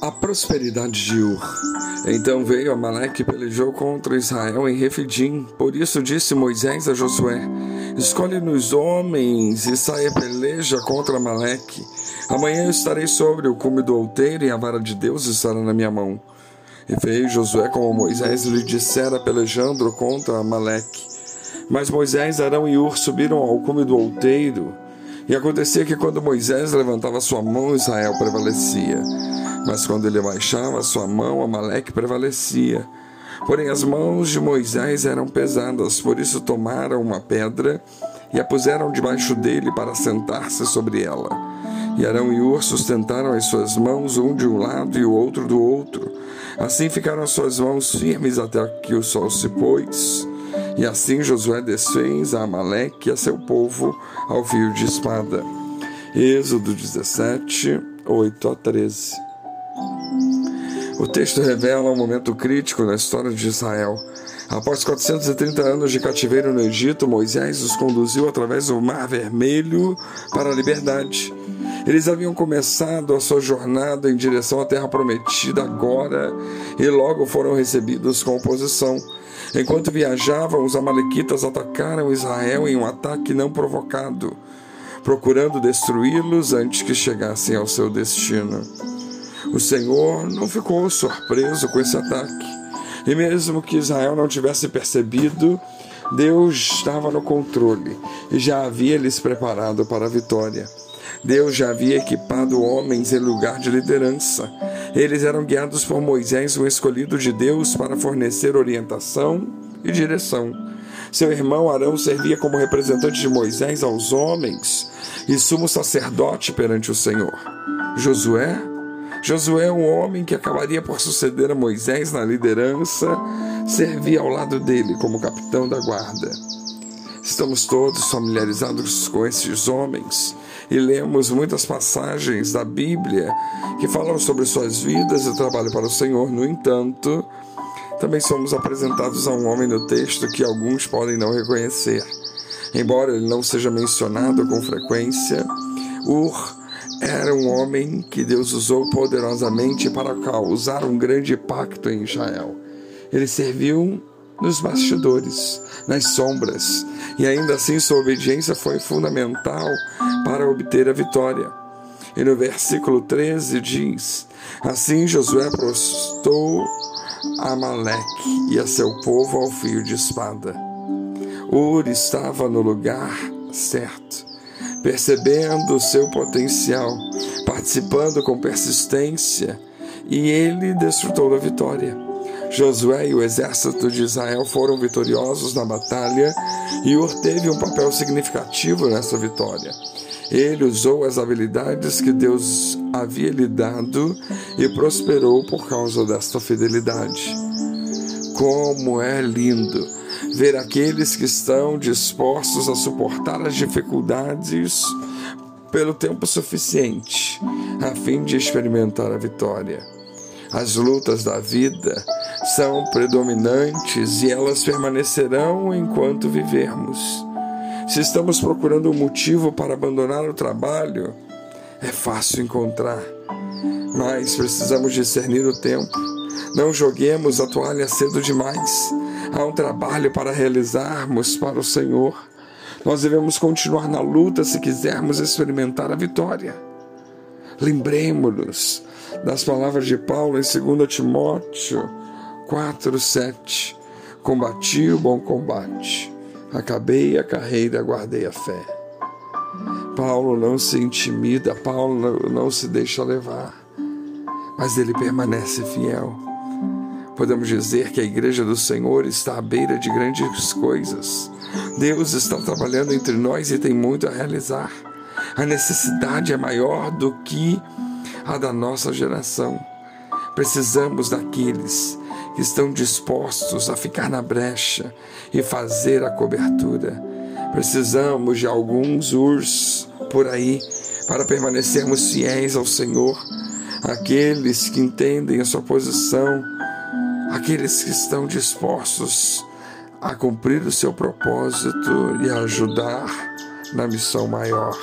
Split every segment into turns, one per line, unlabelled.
a prosperidade de Ur. Então veio Amaleque e pelejou contra Israel em Refidim. Por isso disse Moisés a Josué: Escolhe-nos homens e saia peleja contra Amaleque. Amanhã eu estarei sobre o cume do outeiro e a vara de Deus estará na minha mão. E veio Josué como Moisés lhe dissera pelejando contra Amaleque. Mas Moisés, Arão e Ur subiram ao cume do outeiro. E acontecia que quando Moisés levantava sua mão, Israel prevalecia. Mas quando ele baixava sua mão, Amaleque prevalecia. Porém, as mãos de Moisés eram pesadas, por isso tomaram uma pedra e a puseram debaixo dele para sentar-se sobre ela. E Arão e Ur sustentaram as suas mãos, um de um lado e o outro do outro. Assim ficaram as suas mãos firmes até que o sol se pôs. E assim Josué desfez a Amaleque e a seu povo ao fio de espada. Êxodo 17, 8 a 13. O texto revela um momento crítico na história de Israel. Após 430 anos de cativeiro no Egito, Moisés os conduziu através do Mar Vermelho para a liberdade. Eles haviam começado a sua jornada em direção à Terra Prometida agora e logo foram recebidos com oposição. Enquanto viajavam, os Amalequitas atacaram Israel em um ataque não provocado, procurando destruí-los antes que chegassem ao seu destino. O Senhor não ficou surpreso com esse ataque. E mesmo que Israel não tivesse percebido, Deus estava no controle e já havia lhes preparado para a vitória. Deus já havia equipado homens em lugar de liderança. Eles eram guiados por Moisés, o escolhido de Deus, para fornecer orientação e direção. Seu irmão Arão servia como representante de Moisés aos homens e sumo sacerdote perante o Senhor. Josué Josué, um homem que acabaria por suceder a Moisés na liderança, servia ao lado dele como capitão da guarda. Estamos todos familiarizados com esses homens e lemos muitas passagens da Bíblia que falam sobre suas vidas e trabalho para o Senhor. No entanto, também somos apresentados a um homem no texto que alguns podem não reconhecer. Embora ele não seja mencionado com frequência, Ur era um homem que Deus usou poderosamente para causar um grande pacto em Israel. Ele serviu nos bastidores, nas sombras, e ainda assim sua obediência foi fundamental para obter a vitória. E no versículo 13 diz: Assim Josué prostou Amaleque e a seu povo ao fio de espada. Ur estava no lugar certo percebendo o seu potencial, participando com persistência, e ele desfrutou da vitória. Josué e o exército de Israel foram vitoriosos na batalha e Ur teve um papel significativo nessa vitória. Ele usou as habilidades que Deus havia lhe dado e prosperou por causa desta fidelidade. Como é lindo! Ver aqueles que estão dispostos a suportar as dificuldades pelo tempo suficiente, a fim de experimentar a vitória. As lutas da vida são predominantes e elas permanecerão enquanto vivermos. Se estamos procurando um motivo para abandonar o trabalho, é fácil encontrar, mas precisamos discernir o tempo. Não joguemos a toalha cedo demais. Há um trabalho para realizarmos para o Senhor. Nós devemos continuar na luta se quisermos experimentar a vitória. Lembremos-nos das palavras de Paulo em 2 Timóteo 4:7. Combati o bom combate, acabei a carreira, guardei a fé. Paulo não se intimida, Paulo não se deixa levar, mas ele permanece fiel. Podemos dizer que a igreja do Senhor está à beira de grandes coisas. Deus está trabalhando entre nós e tem muito a realizar. A necessidade é maior do que a da nossa geração. Precisamos daqueles que estão dispostos a ficar na brecha e fazer a cobertura. Precisamos de alguns urs por aí para permanecermos fiéis ao Senhor, aqueles que entendem a sua posição aqueles que estão dispostos a cumprir o seu propósito e a ajudar na missão maior.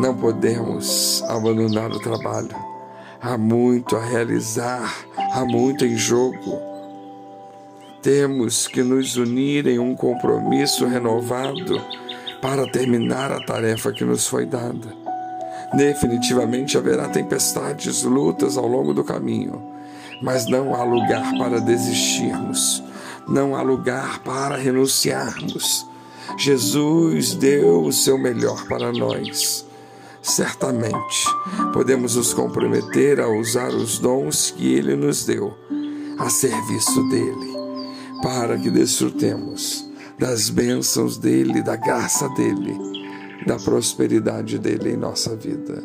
Não podemos abandonar o trabalho. Há muito a realizar, há muito em jogo. Temos que nos unir em um compromisso renovado para terminar a tarefa que nos foi dada. Definitivamente haverá tempestades, lutas ao longo do caminho, mas não há lugar para desistirmos, não há lugar para renunciarmos. Jesus deu o seu melhor para nós. Certamente podemos nos comprometer a usar os dons que Ele nos deu a serviço dele, para que desfrutemos das bênçãos dele, da graça dele, da prosperidade dele em nossa vida.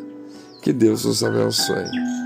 Que Deus nos abençoe.